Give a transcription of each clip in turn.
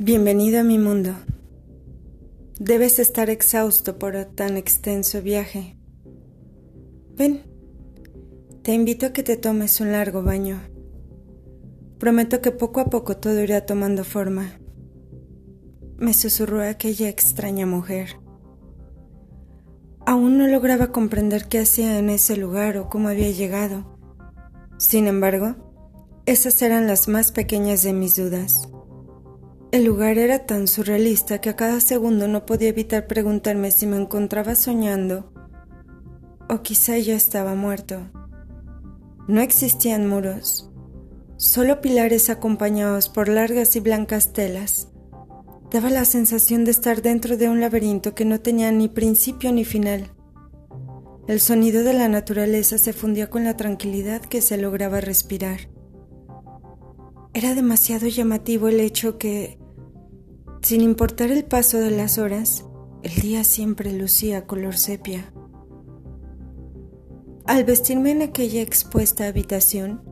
Bienvenido a mi mundo. Debes estar exhausto por tan extenso viaje. Ven, te invito a que te tomes un largo baño. Prometo que poco a poco todo irá tomando forma. Me susurró aquella extraña mujer. Aún no lograba comprender qué hacía en ese lugar o cómo había llegado. Sin embargo, esas eran las más pequeñas de mis dudas. El lugar era tan surrealista que a cada segundo no podía evitar preguntarme si me encontraba soñando o quizá ya estaba muerto. No existían muros, solo pilares acompañados por largas y blancas telas. Daba la sensación de estar dentro de un laberinto que no tenía ni principio ni final. El sonido de la naturaleza se fundía con la tranquilidad que se lograba respirar. Era demasiado llamativo el hecho que, sin importar el paso de las horas, el día siempre lucía color sepia. Al vestirme en aquella expuesta habitación,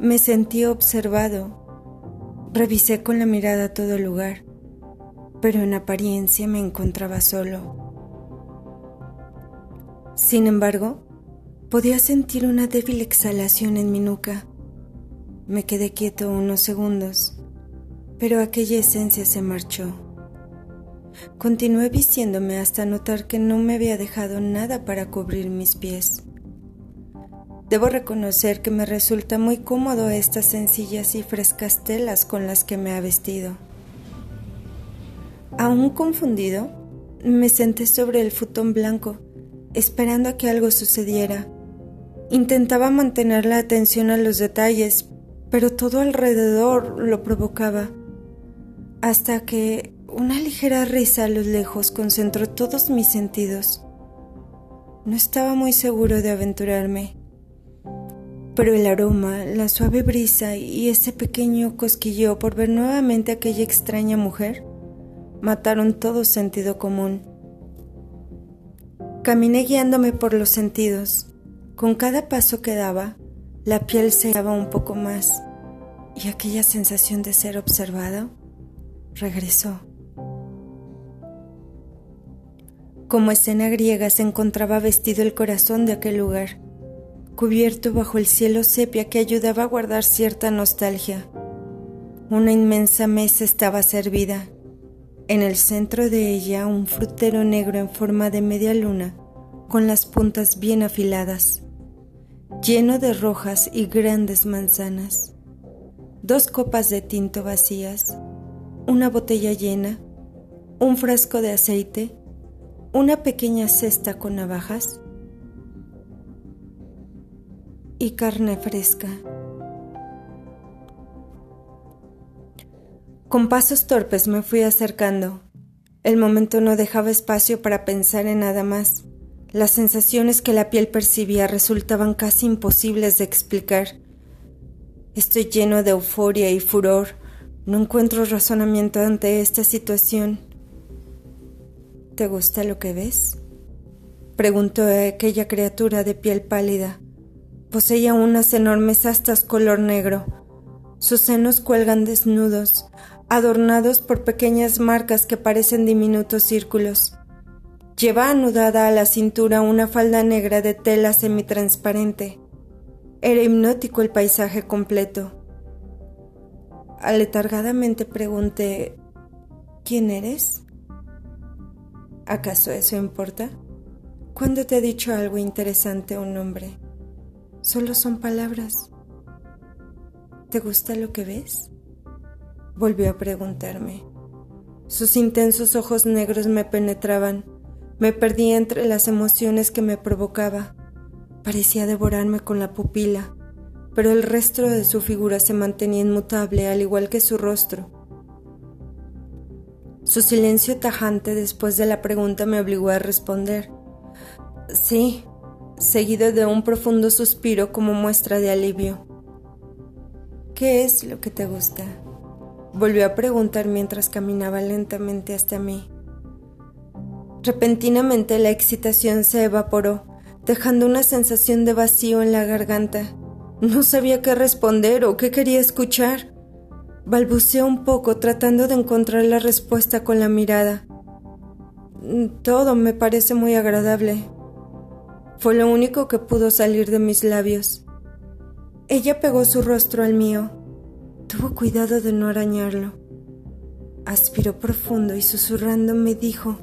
me sentí observado. Revisé con la mirada todo el lugar, pero en apariencia me encontraba solo. Sin embargo, podía sentir una débil exhalación en mi nuca me quedé quieto unos segundos, pero aquella esencia se marchó. Continué vistiéndome hasta notar que no me había dejado nada para cubrir mis pies. Debo reconocer que me resulta muy cómodo estas sencillas y frescas telas con las que me ha vestido. Aún confundido, me senté sobre el futón blanco, esperando a que algo sucediera. Intentaba mantener la atención a los detalles, pero todo alrededor lo provocaba, hasta que una ligera risa a lo lejos concentró todos mis sentidos. No estaba muy seguro de aventurarme, pero el aroma, la suave brisa y ese pequeño cosquilleo por ver nuevamente a aquella extraña mujer mataron todo sentido común. Caminé guiándome por los sentidos. Con cada paso que daba, la piel se daba un poco más y aquella sensación de ser observado regresó. Como escena griega se encontraba vestido el corazón de aquel lugar, cubierto bajo el cielo sepia que ayudaba a guardar cierta nostalgia. Una inmensa mesa estaba servida. En el centro de ella un frutero negro en forma de media luna, con las puntas bien afiladas lleno de rojas y grandes manzanas, dos copas de tinto vacías, una botella llena, un frasco de aceite, una pequeña cesta con navajas y carne fresca. Con pasos torpes me fui acercando. El momento no dejaba espacio para pensar en nada más. Las sensaciones que la piel percibía resultaban casi imposibles de explicar. Estoy lleno de euforia y furor. No encuentro razonamiento ante esta situación. ¿Te gusta lo que ves? preguntó aquella criatura de piel pálida. Poseía unas enormes astas color negro. Sus senos cuelgan desnudos, adornados por pequeñas marcas que parecen diminutos círculos. Lleva anudada a la cintura una falda negra de tela semitransparente. Era hipnótico el paisaje completo. Aletargadamente pregunté, ¿quién eres? ¿Acaso eso importa? ¿Cuándo te ha dicho algo interesante un hombre? Solo son palabras. ¿Te gusta lo que ves? Volvió a preguntarme. Sus intensos ojos negros me penetraban me perdí entre las emociones que me provocaba. Parecía devorarme con la pupila, pero el resto de su figura se mantenía inmutable, al igual que su rostro. Su silencio tajante después de la pregunta me obligó a responder. Sí, seguido de un profundo suspiro como muestra de alivio. ¿Qué es lo que te gusta? Volvió a preguntar mientras caminaba lentamente hasta mí. Repentinamente la excitación se evaporó, dejando una sensación de vacío en la garganta. No sabía qué responder o qué quería escuchar. Balbuceó un poco tratando de encontrar la respuesta con la mirada. Todo me parece muy agradable. Fue lo único que pudo salir de mis labios. Ella pegó su rostro al mío. Tuvo cuidado de no arañarlo. Aspiró profundo y susurrando me dijo,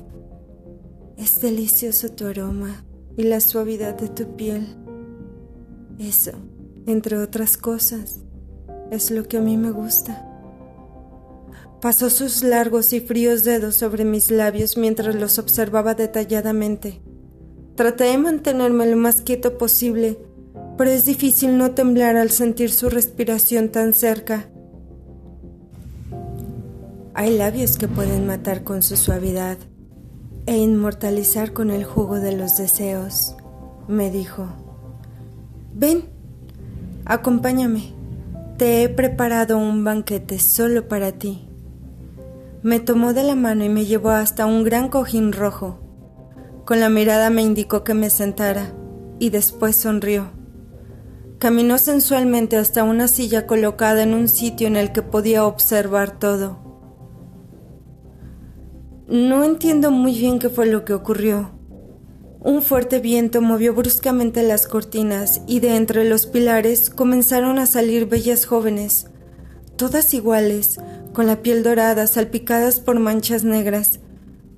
es delicioso tu aroma y la suavidad de tu piel. Eso, entre otras cosas, es lo que a mí me gusta. Pasó sus largos y fríos dedos sobre mis labios mientras los observaba detalladamente. Traté de mantenerme lo más quieto posible, pero es difícil no temblar al sentir su respiración tan cerca. Hay labios que pueden matar con su suavidad e inmortalizar con el jugo de los deseos, me dijo. Ven, acompáñame. Te he preparado un banquete solo para ti. Me tomó de la mano y me llevó hasta un gran cojín rojo. Con la mirada me indicó que me sentara y después sonrió. Caminó sensualmente hasta una silla colocada en un sitio en el que podía observar todo. No entiendo muy bien qué fue lo que ocurrió. Un fuerte viento movió bruscamente las cortinas y de entre los pilares comenzaron a salir bellas jóvenes, todas iguales, con la piel dorada, salpicadas por manchas negras,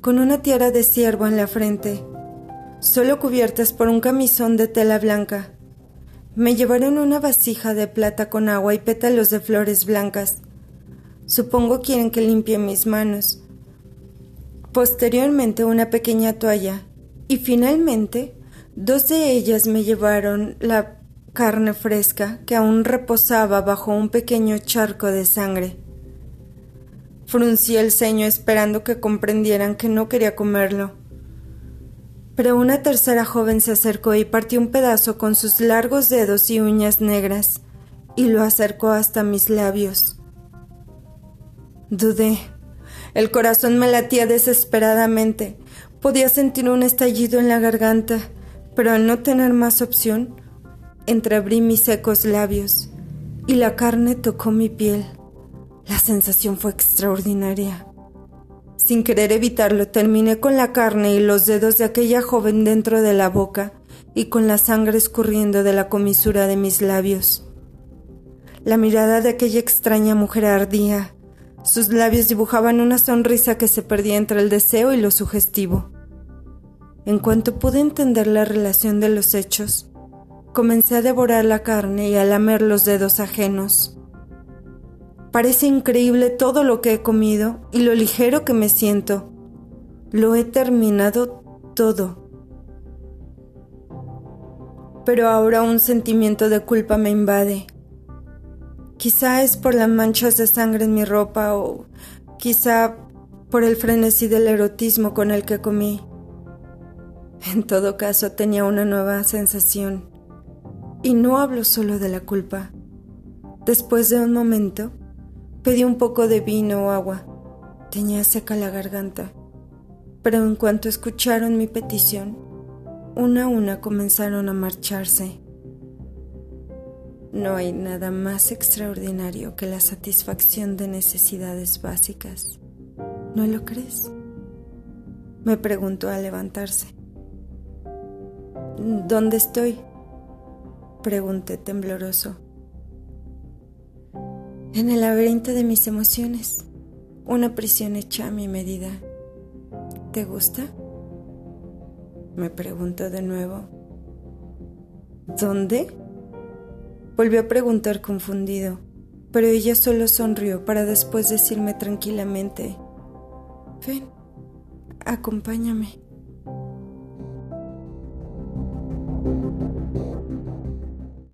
con una tiara de ciervo en la frente, solo cubiertas por un camisón de tela blanca. Me llevaron una vasija de plata con agua y pétalos de flores blancas. Supongo quieren que limpie mis manos posteriormente una pequeña toalla y finalmente dos de ellas me llevaron la carne fresca que aún reposaba bajo un pequeño charco de sangre. Fruncí el ceño esperando que comprendieran que no quería comerlo. Pero una tercera joven se acercó y partió un pedazo con sus largos dedos y uñas negras y lo acercó hasta mis labios. Dudé. El corazón me latía desesperadamente. Podía sentir un estallido en la garganta, pero al no tener más opción, entreabrí mis secos labios y la carne tocó mi piel. La sensación fue extraordinaria. Sin querer evitarlo, terminé con la carne y los dedos de aquella joven dentro de la boca y con la sangre escurriendo de la comisura de mis labios. La mirada de aquella extraña mujer ardía sus labios dibujaban una sonrisa que se perdía entre el deseo y lo sugestivo. En cuanto pude entender la relación de los hechos, comencé a devorar la carne y a lamer los dedos ajenos. Parece increíble todo lo que he comido y lo ligero que me siento. Lo he terminado todo. Pero ahora un sentimiento de culpa me invade. Quizá es por las manchas de sangre en mi ropa o quizá por el frenesí del erotismo con el que comí. En todo caso tenía una nueva sensación. Y no hablo solo de la culpa. Después de un momento, pedí un poco de vino o agua. Tenía seca la garganta. Pero en cuanto escucharon mi petición, una a una comenzaron a marcharse. No hay nada más extraordinario que la satisfacción de necesidades básicas. ¿No lo crees? Me preguntó al levantarse. ¿Dónde estoy? Pregunté tembloroso. En el laberinto de mis emociones, una prisión hecha a mi medida. ¿Te gusta? Me preguntó de nuevo. ¿Dónde? Volvió a preguntar confundido, pero ella solo sonrió para después decirme tranquilamente, ven, acompáñame.